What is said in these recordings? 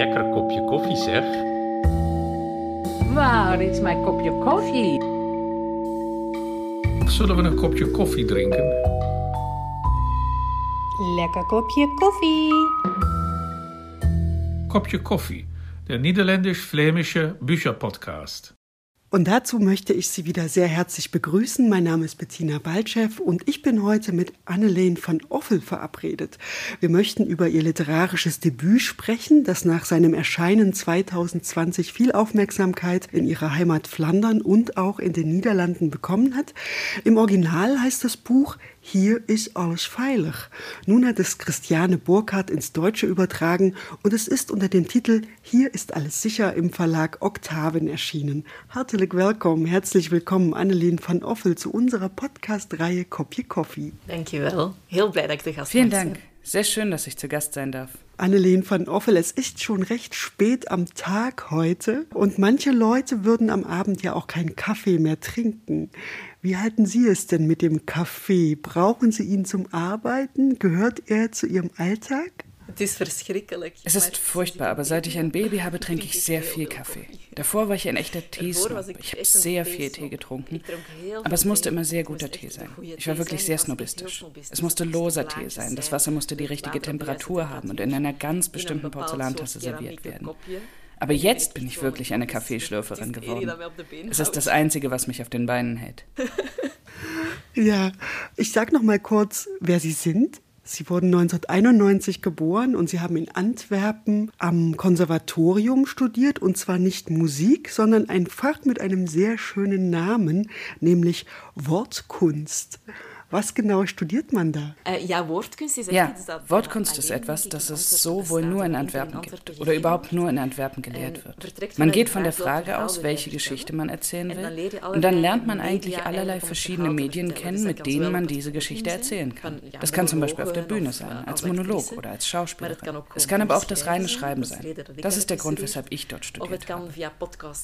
lekker kopje koffie, zeg. Waar is mijn kopje koffie? Zullen we een kopje koffie drinken? Lekker kopje koffie. Kopje koffie, der niederländisch-flämische Bücherpodcast. Und dazu möchte ich Sie wieder sehr herzlich begrüßen. Mein Name ist Bettina Baltschew und ich bin heute mit Anneleen van Offel verabredet. Wir möchten über ihr literarisches Debüt sprechen, das nach seinem Erscheinen 2020 viel Aufmerksamkeit in ihrer Heimat Flandern und auch in den Niederlanden bekommen hat. Im Original heißt das Buch hier ist alles veilig. Nun hat es Christiane Burkhardt ins Deutsche übertragen und es ist unter dem Titel Hier ist alles sicher im Verlag Oktaven erschienen. Hartelijk welkom, herzlich willkommen Annelien van Offel zu unserer Podcast-Reihe Kopje Coffee. Dankjewel. Heel blij dat ik de gast Vielen Dank. Sehr schön, dass ich zu Gast sein darf. Annelien van Offel, es ist schon recht spät am Tag heute und manche Leute würden am Abend ja auch keinen Kaffee mehr trinken. Wie halten Sie es denn mit dem Kaffee? Brauchen Sie ihn zum Arbeiten? Gehört er zu Ihrem Alltag? Es ist furchtbar, aber seit ich ein Baby habe, trinke ich sehr viel Kaffee. Davor war ich ein echter Teesnob. Ich habe sehr viel Tee getrunken. Aber es musste immer sehr guter Tee sein. Ich war wirklich sehr snobistisch. Es musste loser Tee sein. Das Wasser musste die richtige Temperatur haben und in einer ganz bestimmten Porzellantasse serviert werden. Aber jetzt bin ich wirklich eine Kaffeeschlürferin geworden. Es ist das Einzige, was mich auf den Beinen hält. Ja, ich sag noch mal kurz, wer Sie sind. Sie wurden 1991 geboren und Sie haben in Antwerpen am Konservatorium studiert und zwar nicht Musik, sondern ein Fach mit einem sehr schönen Namen, nämlich Wortkunst. Was genau studiert man da? Äh, ja, Wortkunst ist etwas das es so wohl nur in en Antwerpen gibt oder überhaupt nur in Antwerpen En gelehrt wird. Man geht von der Frage aus, welche Geschichte man erzählen will. Und dann lernt man Media eigentlich allerlei verschiedene Medien kennen, mit denen man diese Geschichte erzählen kann. Das kann zum Beispiel auf der Bühne sein, als Monolog oder als Schauspielerin. Es kann aber auch das reine. Schreiben sein. Das ist der Grund, weshalb ich dort studiert habe.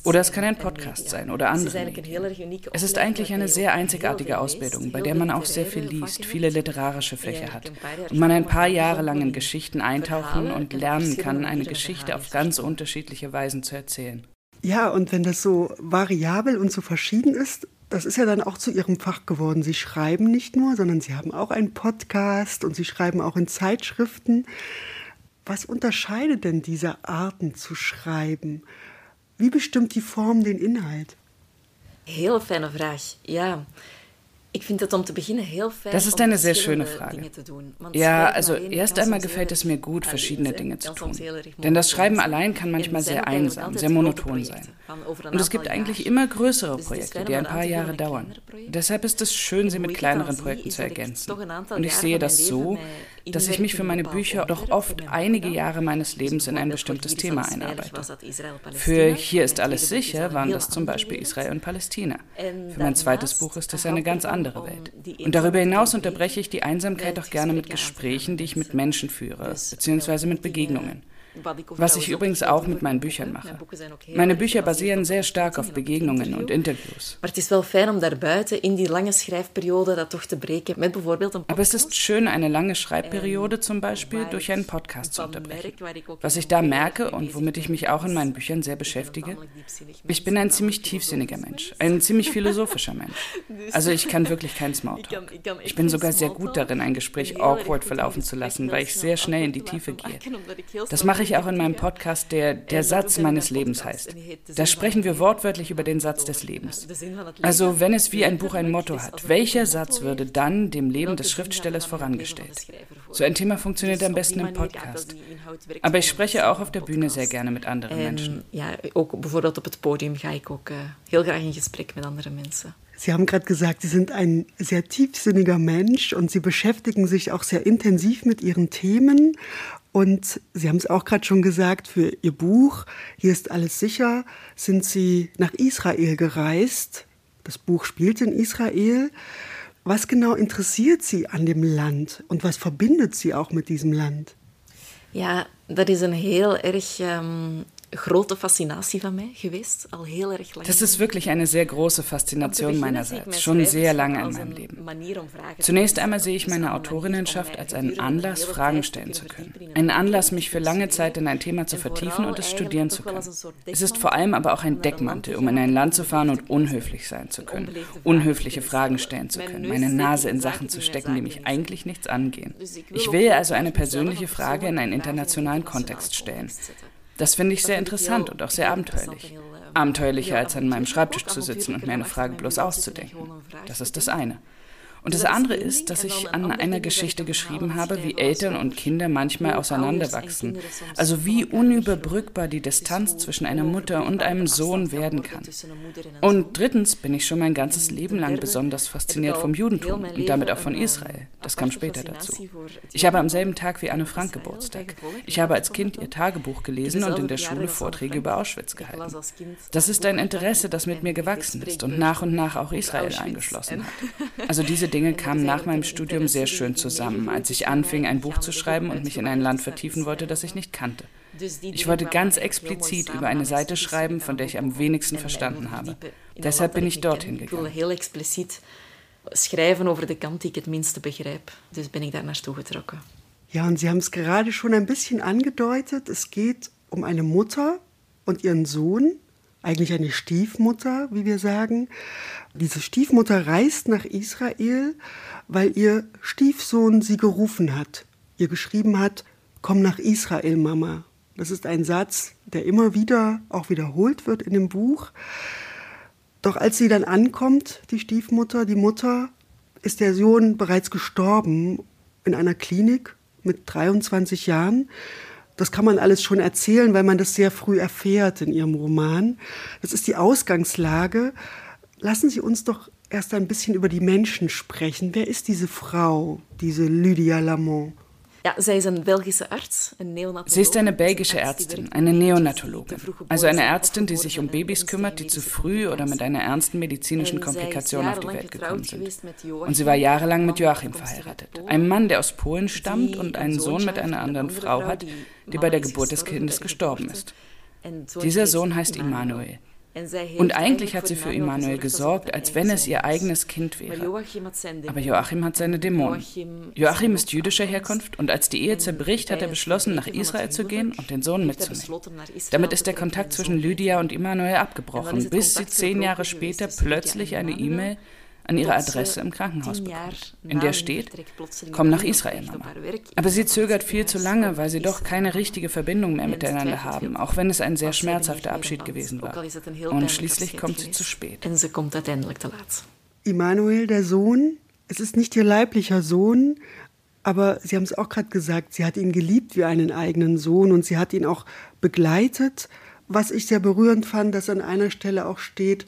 Oder es kann ein Podcast sein oder andere Medien. Es ist eigentlich eine sehr einzigartige Ausbildung, bei der man auch sehr viel liest, viele literarische Fächer hat und man ein paar Jahre lang in Geschichten eintauchen und en lernen kann, eine Geschichte auf ganz unterschiedliche Weisen zu erzählen. Ja, und wenn das so variabel und so verschieden ist, das ist ja dann auch zu Ihrem Fach geworden. Sie schreiben nicht nur, sondern Sie haben auch einen Podcast und Sie schreiben auch in Zeitschriften. Was unterscheidet denn diese Arten zu schreiben? Wie bestimmt die Form den Inhalt? Heel fijne vraag. Ja. Ik vind het om te beginnen heel fijn Das ist eine sehr schöne Frage. Ja, also erst einmal gefällt es mir gut, verschiedene Dinge zu tun. Denn das Schreiben allein kann manchmal sehr einsam, sehr monoton sein. Und es gibt eigentlich immer größere Projekte, die ein paar Jahre dauern. Deshalb ist es schön, sie mit kleineren Projekten zu ergänzen. Und ich sehe das so, dass ich mich für meine Bücher doch oft einige. Jahre meines Lebens in ein bestimmtes Thema einarbeite. Für Hier ist alles sicher waren das zum Beispiel. Israel und Palästina. Für mein zweites Buch ist hou eine ganz andere Welt. Und darüber hinaus te unterbreche ich die Einsamkeit auch gerne mit Gesprächen, die ich mit. Menschen führe, beziehungsweise mit Begegnungen. Was ich übrigens auch mit meinen in Büchern mache. Meine Bücher basieren sehr stark auf Begegnungen und interview. Interviews. Aber es ist schön, eine lange Schreibperiode zum Beispiel durch einen Podcast zu unterbrechen. Was ich da merke und womit ich mich auch in meinen Büchern sehr beschäftige, ich bin ein ziemlich tiefsinniger Mensch, ein ziemlich philosophischer Mensch. Also ich kann wirklich kein Smalltalk. ich bin sogar sehr gut darin, ein Gespräch awkward verlaufen zu lassen, weil ich sehr schnell in die Tiefe gehe. Das mache ich auch in meinem. Podcast, der Der Satz meines Lebens heißt. Da sprechen wir wortwörtlich über den Satz des Lebens. Also wenn es wie ein Buch ein Motto hat, welcher Satz würde dann dem Leben des Schriftstellers vorangestellt? So ein Thema funktioniert am besten im Podcast. Aber ich spreche auch auf der Bühne sehr gerne mit anderen En Menschen. ja, ook bijvoorbeeld op het podium ga ook eh, heel graag in gesprek met andere mensen. Sie haben gerade gesagt, Sie sind ein sehr tiefsinniger Mensch und Sie beschäftigen sich auch sehr intensiv mit Ihren Themen. Und Sie haben es auch gerade schon gesagt, für Ihr Buch, Hier ist alles sicher, sind Sie nach Israel gereist. Das Buch spielt in Israel. Was genau interessiert Sie an dem Land und was verbindet Sie auch mit diesem Land? Ja, dat is een heel erg ehm, grote fascinatie van mij geweest, al heel erg lang. Das ist wirklich eine sehr große Faszination meinerseits, schon sehr lange in meinem Leben. Zunächst einmal sehe ich meine Autorinnenschaft als einen Anlass, Fragen stellen zu können. Einen Anlass, mich für lange Zeit in ein Thema zu vertiefen und es studieren zu können. Es ist vor allem aber auch ein Deckmantel, um in ein Land zu fahren und unhöflich sein zu können, unhöfliche Fragen stellen zu können, meine Nase in Sachen zu stecken, die mich eigentlich nichts angehen. Ich will also eine persönliche Frage in einen internationalen Kontext stellen. Das finde ich sehr interessant und auch sehr abenteuerlich. Abenteuerlicher als an meinem Schreibtisch zu sitzen und mir eine Frage bloß auszudenken. Das ist das eine. Und das andere ist, dass ich an einer Geschichte geschrieben habe, wie Eltern und Kinder manchmal auseinanderwachsen. Also wie unüberbrückbar die Distanz zwischen einer Mutter und einem Sohn werden kann. Und drittens bin ich schon mein ganzes Leben lang besonders fasziniert vom Judentum und damit auch von Israel. Das kam später dazu. Ich habe am selben Tag wie Anne Frank Geburtstag. Ich habe als Kind ihr Tagebuch gelesen und in der Schule Vorträge über Auschwitz gehalten. Das ist ein Interesse, das mit mir gewachsen ist und nach und nach auch Israel eingeschlossen hat. Also diese Dinge kamen nach meinem Studium sehr schön zusammen, als ich anfing, ein Buch zu schreiben und mich in ein Land vertiefen wollte, das ich nicht kannte. Ich wollte ganz explizit über eine Seite schreiben, von der ich am wenigsten verstanden habe. Deshalb bin ich dorthin gegangen. schrijven over de kant die ik het minste begrijp. Dus ben ik daar naartoe getrokken. Ja, und Sie haben es gerade schon ein bisschen angedeutet. Es geht um eine Mutter und ihren Sohn, eigentlich eine Stiefmutter, wie wir sagen. Diese Stiefmutter reist nach Israel, weil ihr Stiefsohn sie gerufen hat, ihr geschrieben hat, komm nach Israel, Mama. Das ist ein Satz, der immer wieder auch wiederholt wird in dem Buch. Doch als sie dann ankommt, die Stiefmutter, die Mutter, ist der Sohn bereits gestorben in einer Klinik mit 23 Jahren. Das kann man alles schon erzählen, weil man das sehr früh erfährt in ihrem Roman. Das ist die Ausgangslage. Lassen Sie uns doch erst ein bisschen über die Menschen sprechen. Wer ist diese Frau, diese Lydia Lamont? Ja. Sie ist eine belgische Ärztin, eine Neonatologin. Also eine Ärztin, die sich um Babys kümmert, die zu früh oder mit einer ernsten medizinischen Komplikation auf die Welt gekommen sind. Und sie war jahrelang mit Joachim verheiratet. Einem Mann, der aus Polen stammt und einen Sohn mit einer anderen Frau hat, die bei der Geburt des Kindes gestorben ist. Dieser Sohn heißt Immanuel. Und eigentlich hat sie für Immanuel gesorgt, als wenn es ihr eigenes Kind wäre. Aber Joachim hat seine Dämonen. Joachim ist jüdischer Herkunft und als die Ehe zerbricht, hat er beschlossen, nach Israel zu gehen und den Sohn mitzunehmen. Damit ist der Kontakt zwischen Lydia und Immanuel abgebrochen, bis sie zehn Jahre später plötzlich eine E-Mail an ihre Adresse im Krankenhaus bekommt, in der steht, komm nach Israel, Mama. Aber sie zögert viel zu lange, weil sie doch keine richtige Verbindung mehr miteinander haben, auch wenn es ein sehr schmerzhafter Abschied gewesen war. Und schließlich kommt sie zu spät. Immanuel, der Sohn, es ist nicht ihr leiblicher Sohn, aber Sie haben es auch gerade gesagt, sie hat ihn geliebt wie einen eigenen Sohn und sie hat ihn auch begleitet. Was ich sehr berührend fand, dass an einer Stelle auch steht,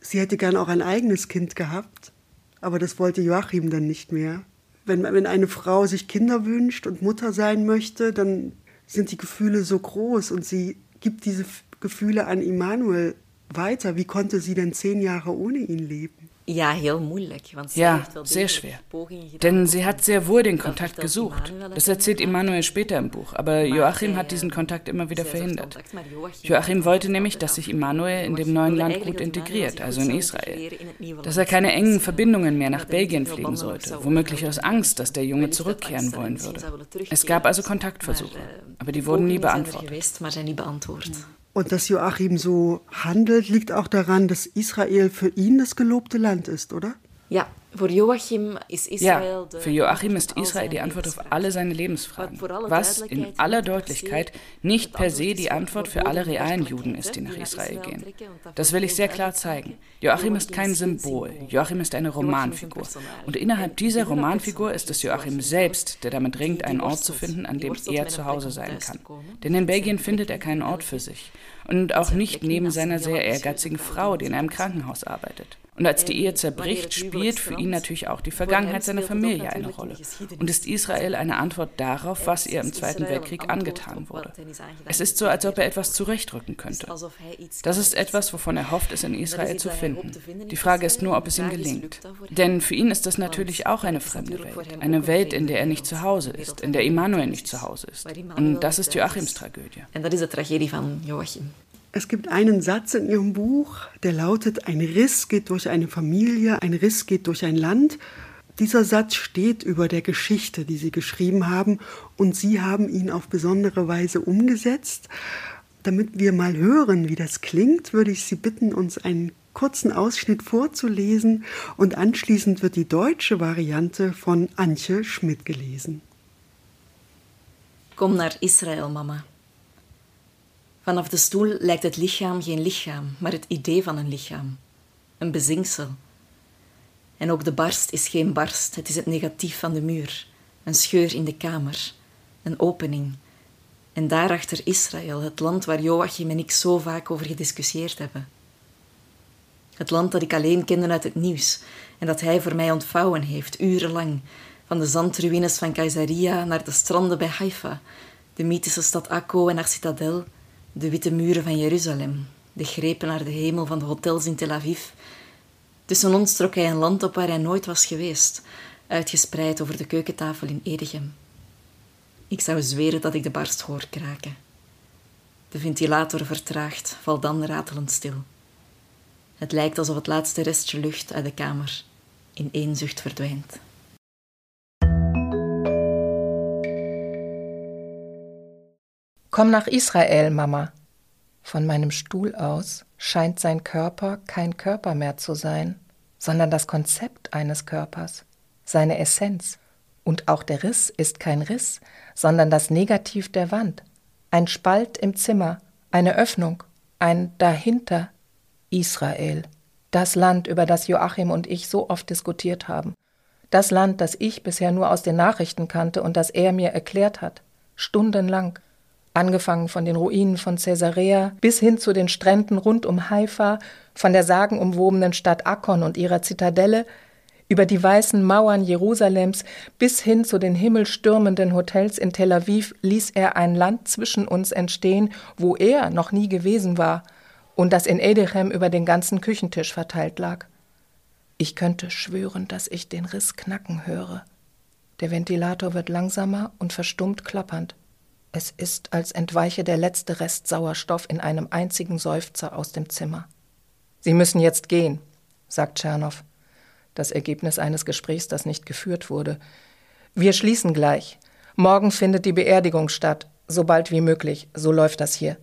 sie hätte gern auch ein eigenes Kind gehabt, aber das wollte Joachim dann nicht mehr. Wenn, wenn eine Frau sich Kinder wünscht und Mutter sein möchte, dann sind die Gefühle so groß und sie gibt diese Gefühle an Immanuel weiter. Wie konnte sie denn zehn Jahre ohne ihn leben? Ja, heel moeilijk. Ja, sehr schwer. Denn sie hat sehr wohl den Kontakt gesucht. Das erzählt Immanuel später im Buch. Aber Joachim hat diesen Kontakt immer wieder verhindert. Joachim wollte nämlich, dass sich Immanuel in dem neuen Land gut integriert, also in Israel. Dass er keine engen Verbindungen mehr nach Belgien pflegen sollte, womöglich aus Angst, dass der Junge zurückkehren wollen würde. Es gab also Kontaktversuche, aber die wurden nie beantwortet. Und dass Joachim so handelt, liegt auch daran, dass Israel für ihn das gelobte Land ist, oder? Ja, Ja, für Joachim ist Israel die Antwort auf alle seine Lebensfragen. Was in aller Deutlichkeit nicht per se die Antwort für alle realen Juden ist, die nach Israel gehen. Das will ich sehr klar zeigen. Joachim ist kein Symbol. Joachim ist eine Romanfigur. Und innerhalb dieser Romanfigur ist es Joachim selbst, der damit ringt, einen Ort zu finden, an dem er zu Hause sein kann. Denn in Belgien findet er keinen Ort für sich und auch nicht neben seiner sehr ehrgeizigen Frau, die in einem Krankenhaus arbeitet. Und als die Ehe zerbricht, spielt für ihn natürlich auch die Vergangenheit seiner Familie eine Rolle. Und ist Israel eine Antwort darauf, was ihr im Zweiten Weltkrieg angetan wurde? Es ist so, als ob er etwas zurechtrücken könnte. Das ist etwas, wovon er hofft, es in Israel zu finden. Die Frage ist nur, ob es ihm gelingt. Denn für ihn ist das natürlich auch eine fremde Welt. Eine Welt, in der er nicht zu Hause ist, in der Immanuel nicht zu Hause ist. Und das ist Joachims Tragödie. Und das ist die Tragödie von Joachim. Es gibt einen Satz in Ihrem Buch, der lautet, ein Riss geht durch eine Familie, ein Riss geht durch ein Land. Dieser Satz steht über der Geschichte, die Sie geschrieben haben, und Sie haben ihn auf besondere Weise umgesetzt. Damit wir mal hören, wie das klingt, würde ich Sie bitten, uns einen kurzen Ausschnitt vorzulesen und anschließend wird die deutsche Variante von Antje Schmidt gelesen. Komm nach Israel, Mama. Vanaf de stoel lijkt het lichaam geen lichaam, maar het idee van een lichaam. Een bezinksel. En ook de barst is geen barst, het is het negatief van de muur. Een scheur in de kamer. Een opening. En daarachter Israël, het land waar Joachim en ik zo vaak over gediscussieerd hebben. Het land dat ik alleen kende uit het nieuws en dat hij voor mij ontvouwen heeft, urenlang. Van de zandruïnes van Caesarea naar de stranden bij Haifa, de mythische stad Akko en haar citadel, de witte muren van Jeruzalem, de grepen naar de hemel van de hotels in Tel Aviv. Tussen ons trok hij een land op waar hij nooit was geweest, uitgespreid over de keukentafel in Edegem. Ik zou zweren dat ik de barst hoor kraken. De ventilator vertraagt, valt dan ratelend stil. Het lijkt alsof het laatste restje lucht uit de kamer in één zucht verdwijnt. Komm nach Israel, Mama. Von meinem Stuhl aus scheint sein Körper kein Körper mehr zu sein, sondern das Konzept eines Körpers, seine Essenz. Und auch der Riss ist kein Riss, sondern das Negativ der Wand, ein Spalt im Zimmer, eine Öffnung, ein Dahinter Israel, das Land, über das Joachim und ich so oft diskutiert haben, das Land, das ich bisher nur aus den Nachrichten kannte und das er mir erklärt hat, stundenlang, angefangen von den Ruinen von Caesarea bis hin zu den Stränden rund um Haifa, von der sagenumwobenen Stadt Akkon und ihrer Zitadelle, über die weißen Mauern Jerusalems bis hin zu den himmelstürmenden Hotels in Tel Aviv ließ er ein Land zwischen uns entstehen, wo er noch nie gewesen war und das in Edechem über den ganzen Küchentisch verteilt lag. Ich könnte schwören, dass ich den Riss knacken höre. Der Ventilator wird langsamer und verstummt klappernd. Es ist, als entweiche der letzte Rest Sauerstoff in einem einzigen Seufzer aus dem Zimmer. Sie müssen jetzt gehen, sagt Tschernow. Das Ergebnis eines Gesprächs, das nicht geführt wurde. Wir schließen gleich. Morgen findet die Beerdigung statt, so bald wie möglich. So läuft das hier.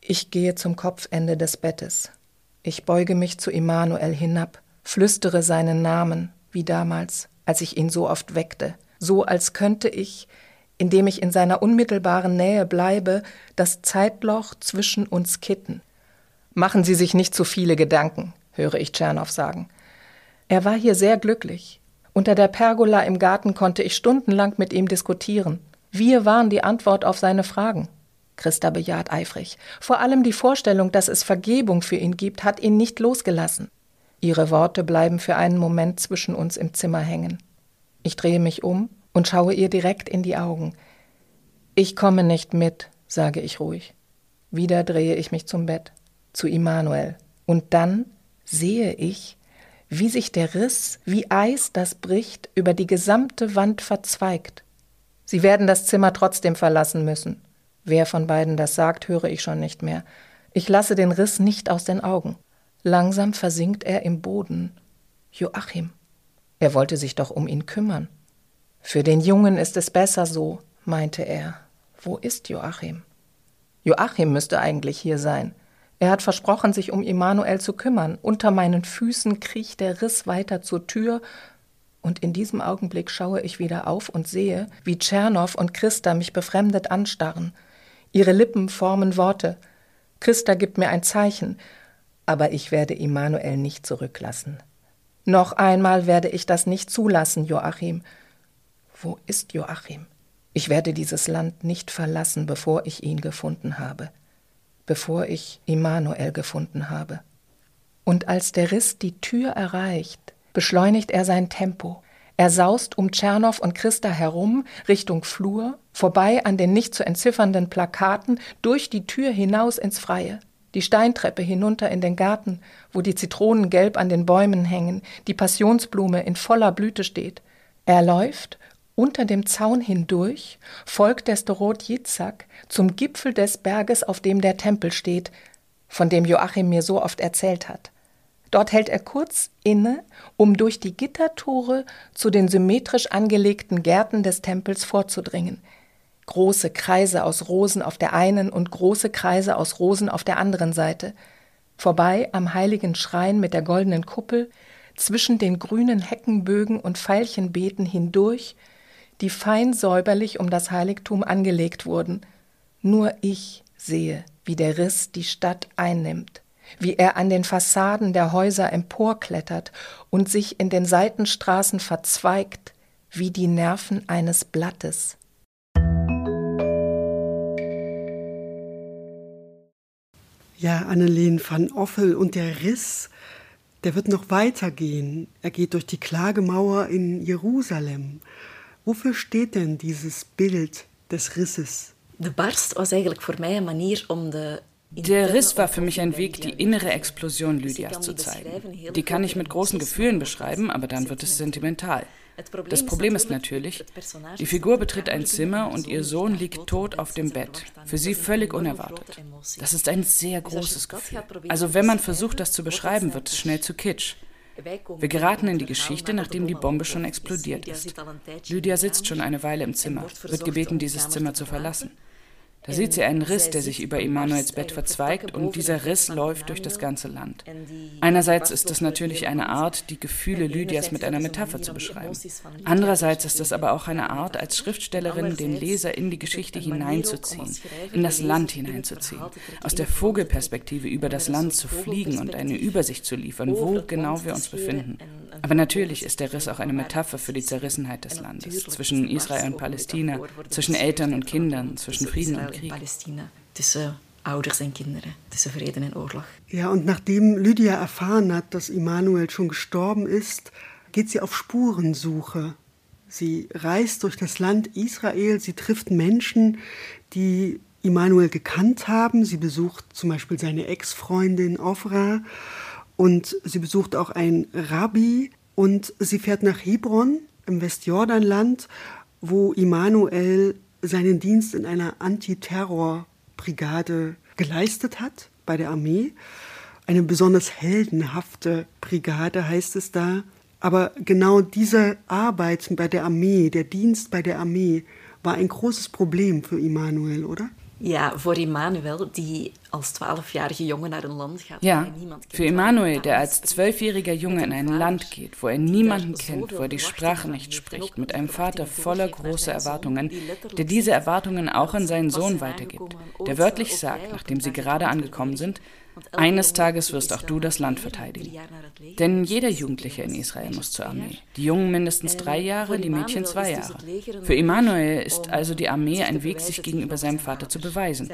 Ich gehe zum Kopfende des Bettes. Ich beuge mich zu Immanuel hinab, flüstere seinen Namen, wie damals, als ich ihn so oft weckte, so als könnte ich, indem ich in seiner unmittelbaren Nähe bleibe, das Zeitloch zwischen uns kitten. Machen Sie sich nicht zu viele Gedanken, höre ich Tschernow sagen. Er war hier sehr glücklich. Unter der Pergola im Garten konnte ich stundenlang mit ihm diskutieren. Wir waren die Antwort auf seine Fragen. Christa bejaht eifrig. Vor allem die Vorstellung, dass es Vergebung für ihn gibt, hat ihn nicht losgelassen. Ihre Worte bleiben für einen Moment zwischen uns im Zimmer hängen. Ich drehe mich um und schaue ihr direkt in die Augen. Ich komme nicht mit, sage ich ruhig. Wieder drehe ich mich zum Bett, zu Immanuel. Und dann sehe ich, wie sich der Riss, wie Eis, das bricht, über die gesamte Wand verzweigt. Sie werden das Zimmer trotzdem verlassen müssen. Wer von beiden das sagt, höre ich schon nicht mehr. Ich lasse den Riss nicht aus den Augen. Langsam versinkt er im Boden. Joachim. Er wollte sich doch um ihn kümmern. Für den Jungen ist es besser so, meinte er. Wo ist Joachim? Joachim müsste eigentlich hier sein. Er hat versprochen, sich um Immanuel zu kümmern. Unter meinen Füßen kriecht der Riss weiter zur Tür, und in diesem Augenblick schaue ich wieder auf und sehe, wie Tschernow und Christa mich befremdet anstarren. Ihre Lippen formen Worte. Christa gibt mir ein Zeichen, aber ich werde Immanuel nicht zurücklassen. Noch einmal werde ich das nicht zulassen, Joachim. Wo ist Joachim? Ich werde dieses Land nicht verlassen, bevor ich ihn gefunden habe, bevor ich Immanuel gefunden habe. Und als der Riss die Tür erreicht, beschleunigt er sein Tempo. Er saust um Tschernow und Christa herum, Richtung Flur, vorbei an den nicht zu entziffernden Plakaten, durch die Tür hinaus ins Freie, die Steintreppe hinunter in den Garten, wo die Zitronen gelb an den Bäumen hängen, die Passionsblume in voller Blüte steht. Er läuft unter dem Zaun hindurch, folgt der Storot Jitzak zum Gipfel des Berges, auf dem der Tempel steht, von dem Joachim mir so oft erzählt hat. Dort hält er kurz inne, um durch die Gittertore zu den symmetrisch angelegten Gärten des Tempels vorzudringen. Große Kreise aus Rosen auf der einen und große Kreise aus Rosen auf der anderen Seite. Vorbei am heiligen Schrein mit der goldenen Kuppel, zwischen den grünen Heckenbögen und Veilchenbeeten hindurch, die fein säuberlich um das Heiligtum angelegt wurden. Nur ich sehe, wie der Riss die Stadt einnimmt wie er an den Fassaden der Häuser emporklettert und sich in den Seitenstraßen verzweigt, wie die Nerven eines Blattes. Ja, Annelien van Offel und der Riss, der wird noch weitergehen. Er geht durch die Klagemauer in Jerusalem. Wofür steht denn dieses Bild des Risses? De barst was eigenlijk voor mij een manier om de der Riss war für mich ein Weg, die innere Explosion Lydias zu zeigen. Die kann ich mit großen Gefühlen beschreiben, aber dann wird es sentimental. Das Problem ist natürlich, die Figur betritt ein Zimmer und ihr Sohn liegt tot auf dem Bett. Für sie völlig unerwartet. Das ist ein sehr großes Gefühl. Also wenn man versucht, das zu beschreiben, wird es schnell zu kitsch. Wir geraten in die Geschichte, nachdem die Bombe schon explodiert ist. Lydia sitzt schon eine Weile im Zimmer, wird gebeten, dieses Zimmer zu verlassen. Da sieht sie einen Riss, der sich über Immanuels Bett verzweigt, und dieser Riss läuft durch das ganze Land. Einerseits ist es natürlich eine Art, die Gefühle Lydias mit einer Metapher zu beschreiben. Andererseits ist es aber auch eine Art, als Schriftstellerin den Leser in die Geschichte hineinzuziehen, in das Land hineinzuziehen, aus der Vogelperspektive über das Land zu fliegen und eine Übersicht zu liefern, wo genau wir uns befinden. Aber natürlich ist der Riss auch eine Metapher für die Zerrissenheit des Landes, zwischen Israel und Palästina, zwischen Eltern und Kindern, zwischen Frieden und Krieg. Ouders en kinderen, tussen Vrede en Oorlog. Ja, und nachdem Lydia erfahren hat, dass Immanuel schon gestorben ist, geht sie auf Spurensuche. Sie reist durch das Land Israel, sie trifft Menschen, die Immanuel gekannt haben. Sie besucht zum Beispiel seine Ex-Freundin Ofra und sie besucht auch einen Rabbi und sie fährt nach Hebron im Westjordanland, wo Immanuel seinen Dienst in einer Antiterrorbrigade geleistet hat bei der Armee. Eine besonders heldenhafte Brigade heißt es da. Aber genau diese Arbeit bei der Armee, der Dienst bei der Armee, war ein großes Problem für Immanuel, oder? Ja, voor Immanuel, die als zwölfjähriger Junge naar een Land gaat. Ja, für Immanuel, der als zwölfjähriger Junge in ein Land geht, wo er niemanden kennt, wo er die Sprache nicht spricht, mit einem Vater voller großer Erwartungen, der diese Erwartungen auch an seinen Sohn weitergibt, der wörtlich sagt, nachdem sie gerade angekommen sind, eines Tages wirst auch du das Land verteidigen. Denn jeder Jugendliche in Israel muss zur Armee. Die Jungen mindestens drei Jahre, die Mädchen zwei Jahre. Für Immanuel ist also die Armee ein Weg, sich gegenüber seinem Vater zu beweisen.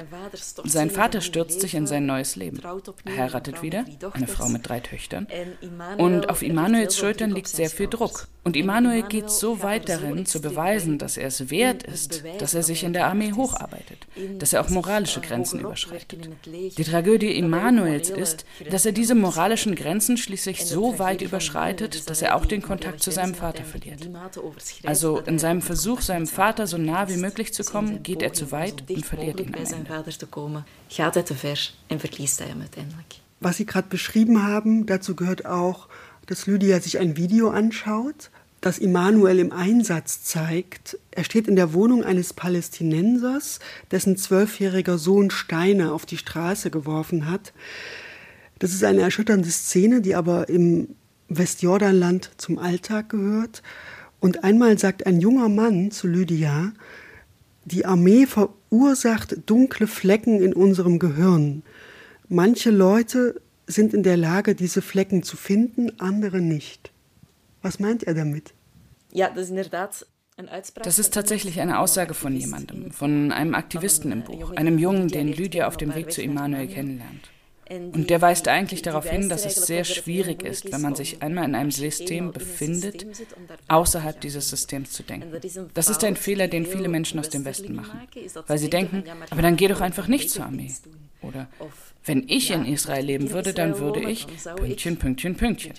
Sein Vater stürzt sich in sein neues Leben. Er heiratet wieder, eine Frau mit drei Töchtern. Und auf Immanuels Schultern liegt sehr viel Druck. Und Immanuel geht so weit darin, zu beweisen, dass er es wert ist, dass er sich in der Armee hocharbeitet, dass er auch moralische Grenzen überschreitet. Die Tragödie Immanuel Manuels ist, dass er diese moralischen Grenzen schließlich so weit überschreitet, dass er auch den Kontakt zu seinem Vater verliert. Also in seinem Versuch, seinem Vater so nah wie möglich zu kommen, geht er zu weit und verliert ihn am Ende. Was Sie gerade beschrieben haben, dazu gehört auch, dass Lydia sich ein Video anschaut, das Immanuel im Einsatz zeigt. Er steht in der Wohnung eines Palästinensers, dessen zwölfjähriger Sohn Steine auf die Straße geworfen hat. Das ist eine erschütternde Szene, die aber im Westjordanland zum Alltag gehört. Und einmal sagt ein junger Mann zu Lydia, die Armee verursacht dunkle Flecken in unserem Gehirn. Manche Leute sind in der Lage, diese Flecken zu finden, andere nicht. Was meint er damit? Ja, das ist inderdaad das ist tatsächlich eine Aussage von jemandem, von einem Aktivisten im Buch, einem Jungen, den Lydia auf dem Weg zu Immanuel kennenlernt. Und der weist eigentlich darauf hin, dass es sehr schwierig ist, wenn man sich einmal in einem System befindet, außerhalb dieses Systems zu denken. Das ist ein Fehler, den viele Menschen aus dem Westen machen, weil sie denken, aber dann geh doch einfach nicht zur Armee. Oder wenn ich in Israel leben würde, dann würde ich Pünktchen, Pünktchen, Pünktchen.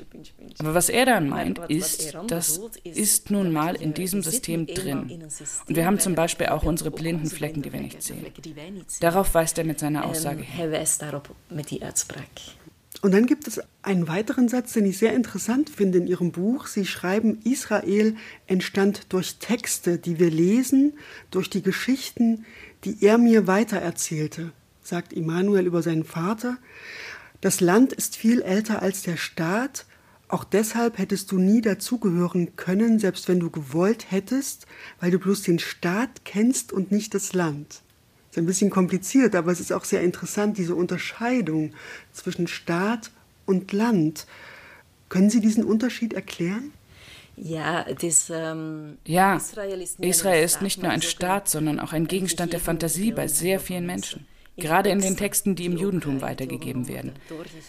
Aber was er dann meint, ist, das ist nun mal in diesem System drin. Und wir haben zum Beispiel auch unsere blinden Flecken, die wir nicht sehen. Darauf weist er mit seiner Aussage hin. Und dann gibt es einen weiteren Satz, den ich sehr interessant finde in Ihrem Buch. Sie schreiben, Israel entstand durch Texte, die wir lesen, durch die Geschichten, die er mir weitererzählte sagt Immanuel über seinen Vater. Das Land ist viel älter als der Staat. Auch deshalb hättest du nie dazugehören können, selbst wenn du gewollt hättest, weil du bloß den Staat kennst und nicht das Land. Ist ein bisschen kompliziert, aber es ist auch sehr interessant, diese Unterscheidung zwischen Staat und Land. Können Sie diesen Unterschied erklären? Ja, das, ähm, ja, Israel ist nicht nur ein Staat, sondern auch ein Gegenstand der Fantasie bei sehr vielen Menschen gerade in den Texten, die im Judentum weitergegeben werden.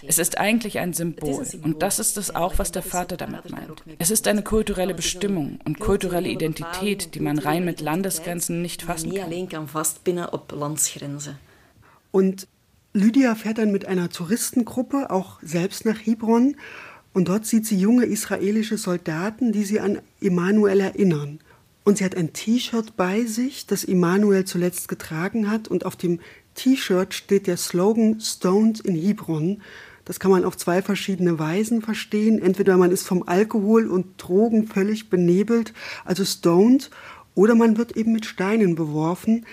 Es ist eigentlich ein Symbol und das ist es auch, was der Vater damit meint. Es ist eine kulturelle Bestimmung und kulturelle Identität, die man rein mit Landesgrenzen nicht fassen kann. Und Lydia fährt dann mit einer Touristengruppe auch selbst nach Hebron und dort sieht sie junge israelische Soldaten, die sie an Emanuel erinnern. Und sie hat ein T-Shirt bei sich, das Emanuel zuletzt getragen hat und auf dem T-Shirt steht der Slogan Stoned in Hebron. Das kann man auf zwei verschiedene Weisen verstehen. Entweder man ist vom Alkohol und Drogen völlig benebelt, also stoned, oder man wird eben mit Steinen beworfen.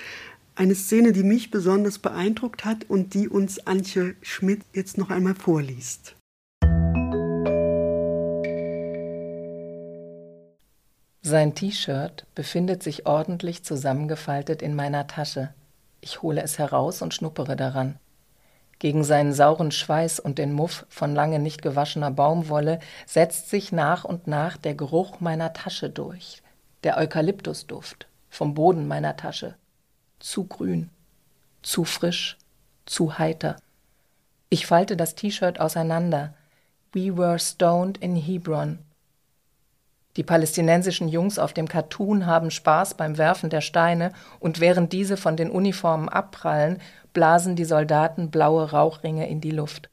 Eine Szene, die mich besonders beeindruckt hat und die uns Antje Schmidt jetzt noch einmal vorliest. Sein T-Shirt befindet sich ordentlich zusammengefaltet in meiner Tasche. Ich hole es heraus und schnuppere daran. Gegen seinen sauren Schweiß und den Muff von lange nicht gewaschener Baumwolle setzt sich nach und nach der Geruch meiner Tasche durch, der Eukalyptusduft vom Boden meiner Tasche. Zu grün, zu frisch, zu heiter. Ich falte das T-Shirt auseinander. We were stoned in Hebron. Die palästinensischen Jungs auf dem Cartoon haben Spaß beim Werfen der Steine und während diese von den Uniformen abprallen, blasen die Soldaten blaue Rauchringe in die Luft.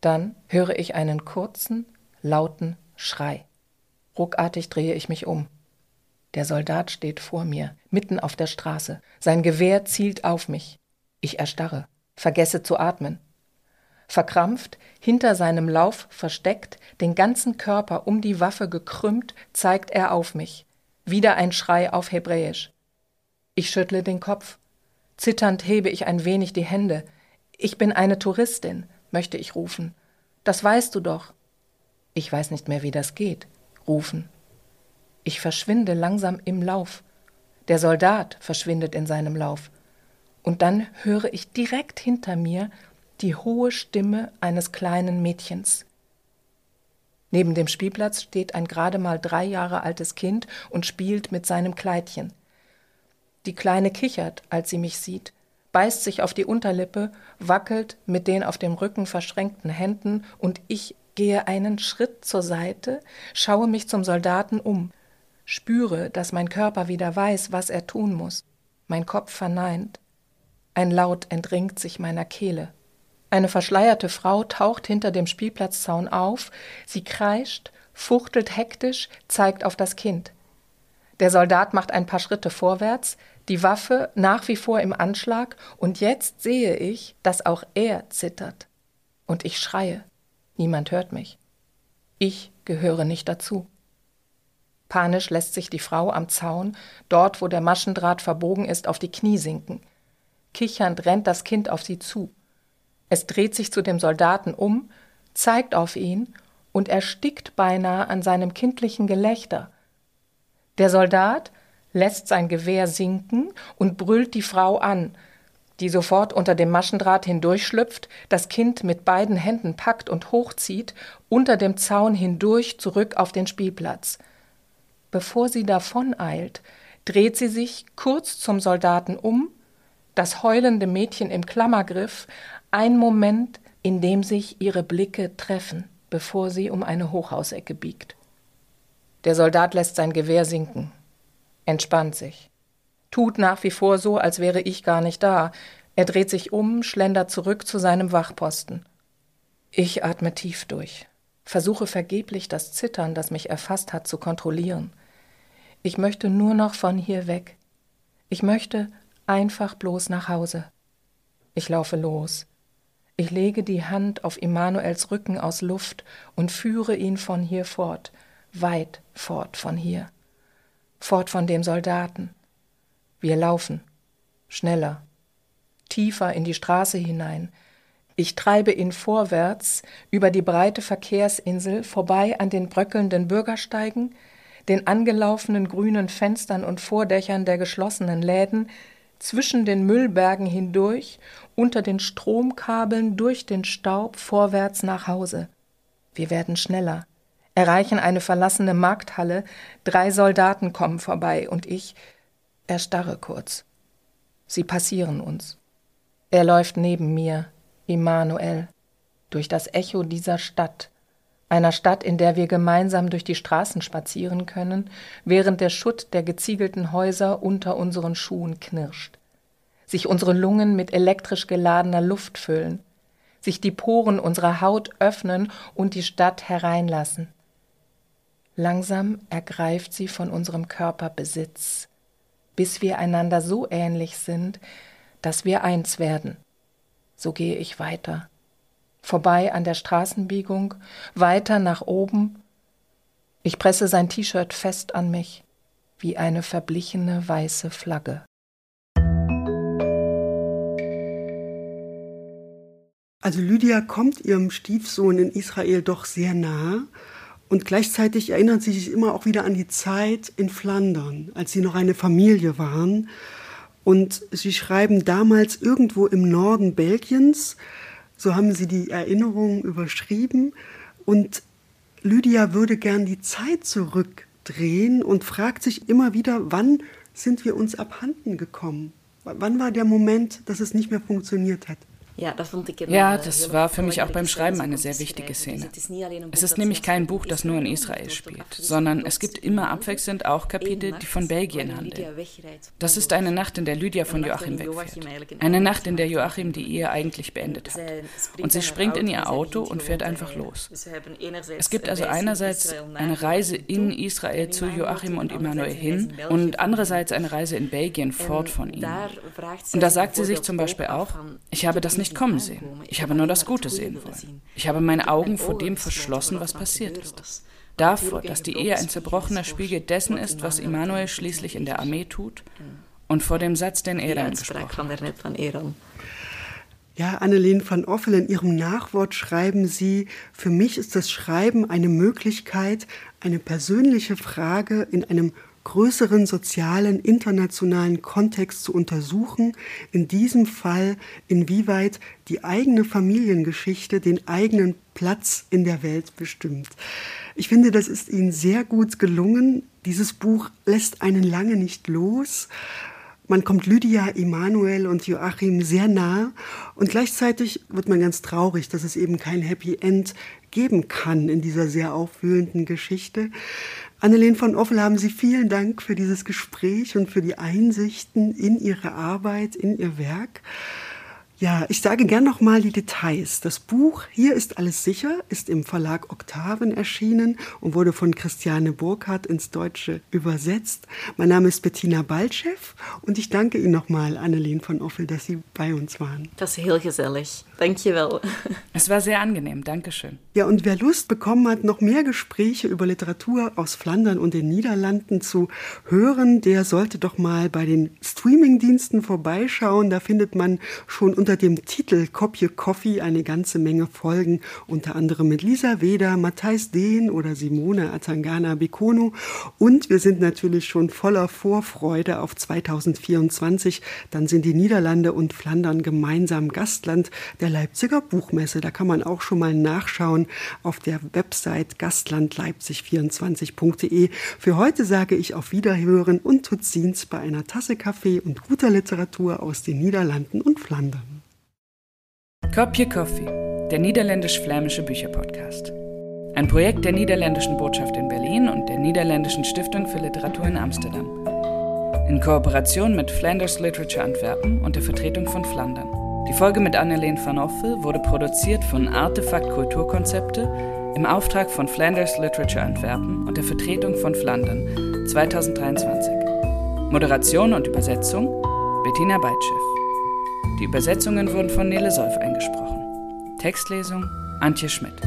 Dann höre ich einen kurzen, lauten Schrei. Ruckartig drehe ich mich um. Der Soldat steht vor mir, mitten auf der Straße. Sein Gewehr zielt auf mich. Ich erstarre, vergesse zu atmen. Verkrampft, hinter seinem Lauf versteckt, den ganzen Körper um die Waffe gekrümmt, zeigt er auf mich. Wieder ein Schrei auf Hebräisch. Ich schüttle den Kopf. Zitternd hebe ich ein wenig die Hände. Ich bin eine Touristin, möchte ich rufen. Das weißt du doch. Ich weiß nicht mehr, wie das geht. Rufen. Ich verschwinde langsam im Lauf. Der Soldat verschwindet in seinem Lauf. Und dann höre ich direkt hinter mir die hohe Stimme eines kleinen Mädchens. Neben dem Spielplatz steht ein gerade mal drei Jahre altes Kind und spielt mit seinem Kleidchen. Die Kleine kichert, als sie mich sieht, beißt sich auf die Unterlippe, wackelt mit den auf dem Rücken verschränkten Händen, und ich gehe einen Schritt zur Seite, schaue mich zum Soldaten um, spüre, dass mein Körper wieder weiß, was er tun muss. Mein Kopf verneint. Ein Laut entringt sich meiner Kehle. Eine verschleierte Frau taucht hinter dem Spielplatzzaun auf, sie kreischt, fuchtelt hektisch, zeigt auf das Kind. Der Soldat macht ein paar Schritte vorwärts, die Waffe nach wie vor im Anschlag, und jetzt sehe ich, dass auch er zittert. Und ich schreie. Niemand hört mich. Ich gehöre nicht dazu. Panisch lässt sich die Frau am Zaun, dort wo der Maschendraht verbogen ist, auf die Knie sinken. Kichernd rennt das Kind auf sie zu. Es dreht sich zu dem Soldaten um, zeigt auf ihn und erstickt beinahe an seinem kindlichen Gelächter. Der Soldat lässt sein Gewehr sinken und brüllt die Frau an, die sofort unter dem Maschendraht hindurchschlüpft, das Kind mit beiden Händen packt und hochzieht, unter dem Zaun hindurch zurück auf den Spielplatz. Bevor sie davoneilt, dreht sie sich kurz zum Soldaten um, Das heulende Mädchen im Klammergriff, ein Moment, in dem sich ihre Blicke treffen, bevor sie um eine Hochhausecke biegt. Der Soldat lässt sein Gewehr sinken, entspannt sich, tut nach wie vor so, als wäre ich gar nicht da. Er dreht sich um, schlendert zurück zu seinem Wachposten. Ich atme tief durch, versuche vergeblich das Zittern, das mich erfasst hat, zu kontrollieren. Ich möchte nur noch von hier weg. Ich möchte einfach bloß nach Hause. Ich laufe los. Ich lege die Hand auf Immanuels Rücken aus Luft und führe ihn von hier fort, weit fort von hier, fort von dem Soldaten. Wir laufen, schneller, tiefer in die Straße hinein. Ich treibe ihn vorwärts über die breite Verkehrsinsel vorbei an den bröckelnden Bürgersteigen, den angelaufenen grünen Fenstern und Vordächern der geschlossenen Läden, zwischen den Müllbergen hindurch, unter den Stromkabeln, durch den Staub vorwärts nach Hause. Wir werden schneller, erreichen eine verlassene Markthalle, drei Soldaten kommen vorbei und ich erstarre kurz. Sie passieren uns. Er läuft neben mir, Immanuel, durch das Echo dieser Stadt, einer Stadt, in der wir gemeinsam durch die Straßen spazieren können, während der Schutt der geziegelten Häuser unter unseren Schuhen knirscht, sich unsere Lungen mit elektrisch geladener Luft füllen, sich die Poren unserer Haut öffnen und die Stadt hereinlassen. Langsam ergreift sie von unserem Körper Besitz, bis wir einander so ähnlich sind, dass wir eins werden. So gehe ich weiter vorbei an der Straßenbiegung, weiter nach oben. Ich presse sein T-Shirt fest an mich, wie eine verblichene weiße Flagge. Also Lydia kommt ihrem Stiefsohn in Israel doch sehr nah und gleichzeitig erinnert sie sich immer auch wieder an die Zeit in Flandern, als sie noch eine Familie waren. Und sie schreiben damals irgendwo im Norden Belgiens, so haben sie die Erinnerungen überschrieben. Und Lydia würde gern die Zeit zurückdrehen und fragt sich immer wieder, wann sind wir uns abhanden gekommen? Wann war der Moment, dass es nicht mehr funktioniert hat? Ja, das war für mich auch beim Schreiben eine sehr wichtige Szene. Es ist nämlich kein Buch, das nur in Israel spielt, sondern es gibt immer abwechselnd auch Kapitel, die von Belgien handeln. Das ist eine Nacht, in der Lydia von Joachim wegfährt. Eine Nacht, in der Joachim die Ehe eigentlich beendet hat. Und sie springt in ihr Auto und fährt einfach los. Es gibt also einerseits eine Reise in Israel zu Joachim und Immanuel hin und andererseits eine Reise in Belgien fort von ihnen. Und da sagt sie sich zum Beispiel auch, ich habe das nicht nicht kommen sehen. Ich habe nur das Gute sehen wollen. Ich habe meine Augen vor dem verschlossen, was passiert ist. Davor, dass die Ehe ein zerbrochener Spiegel dessen ist, was Immanuel schließlich in der Armee tut, und vor dem Satz, den Eran gesprochen hat. Ja, Annelien van Offel, in Ihrem Nachwort schreiben Sie, für mich ist das Schreiben eine Möglichkeit, eine persönliche Frage in einem größeren sozialen, internationalen Kontext zu untersuchen, in diesem Fall, inwieweit die eigene Familiengeschichte den eigenen Platz in der Welt bestimmt. Ich finde, das ist Ihnen sehr gut gelungen. Dieses Buch lässt einen lange nicht los. Man kommt Lydia, Emanuel und Joachim sehr nah und gleichzeitig wird man ganz traurig, dass es eben kein Happy End geben kann in dieser sehr aufwühlenden Geschichte. Annelien von Offel, haben Sie vielen Dank für dieses Gespräch und für die Einsichten in Ihre Arbeit, in Ihr Werk. Ja, ich sage gern noch mal die Details. Das Buch Hier ist alles sicher ist im Verlag Oktaven erschienen und wurde von Christiane Burkhardt ins Deutsche übersetzt. Mein Name ist Bettina Baltschew und ich danke Ihnen nochmal, Annelien von Offel, dass Sie bei uns waren. Das ist heel gesellig. Dankjewel. Es war sehr angenehm. Dankeschön. Ja, und wer Lust bekommen hat, noch mehr Gespräche über Literatur aus Flandern und den Niederlanden zu hören, der sollte doch mal bei den Streamingdiensten vorbeischauen. Da findet man schon unter unter dem Titel Kopje Coffee eine ganze Menge Folgen, unter anderem mit Lisa Weder, Matthijs Dehn oder Simone Atangana Bekono. Und wir sind natürlich schon voller Vorfreude auf 2024. Dann sind die Niederlande und Flandern gemeinsam Gastland der Leipziger Buchmesse. Da kann man auch schon mal nachschauen auf der Website gastlandleipzig24.de. Für heute sage ich auf Wiederhören und Tutzins bei einer Tasse Kaffee und guter Literatur aus den Niederlanden und Flandern. Kopje Coffee, der niederländisch-flämische Bücherpodcast. Ein Projekt der niederländischen Botschaft in Berlin und der niederländischen Stiftung für Literatur in Amsterdam. In Kooperation mit Flanders Literature Antwerpen und der Vertretung von Flandern. Die Folge mit Anneleen van Offel wurde produziert von Artefakt Kulturkonzepte im Auftrag von Flanders Literature Antwerpen und der Vertretung von Flandern 2023. Moderation und Übersetzung Bettina Beitschew. Die Übersetzungen wurden von Nele Solf eingesprochen. Textlesung Antje Schmidt.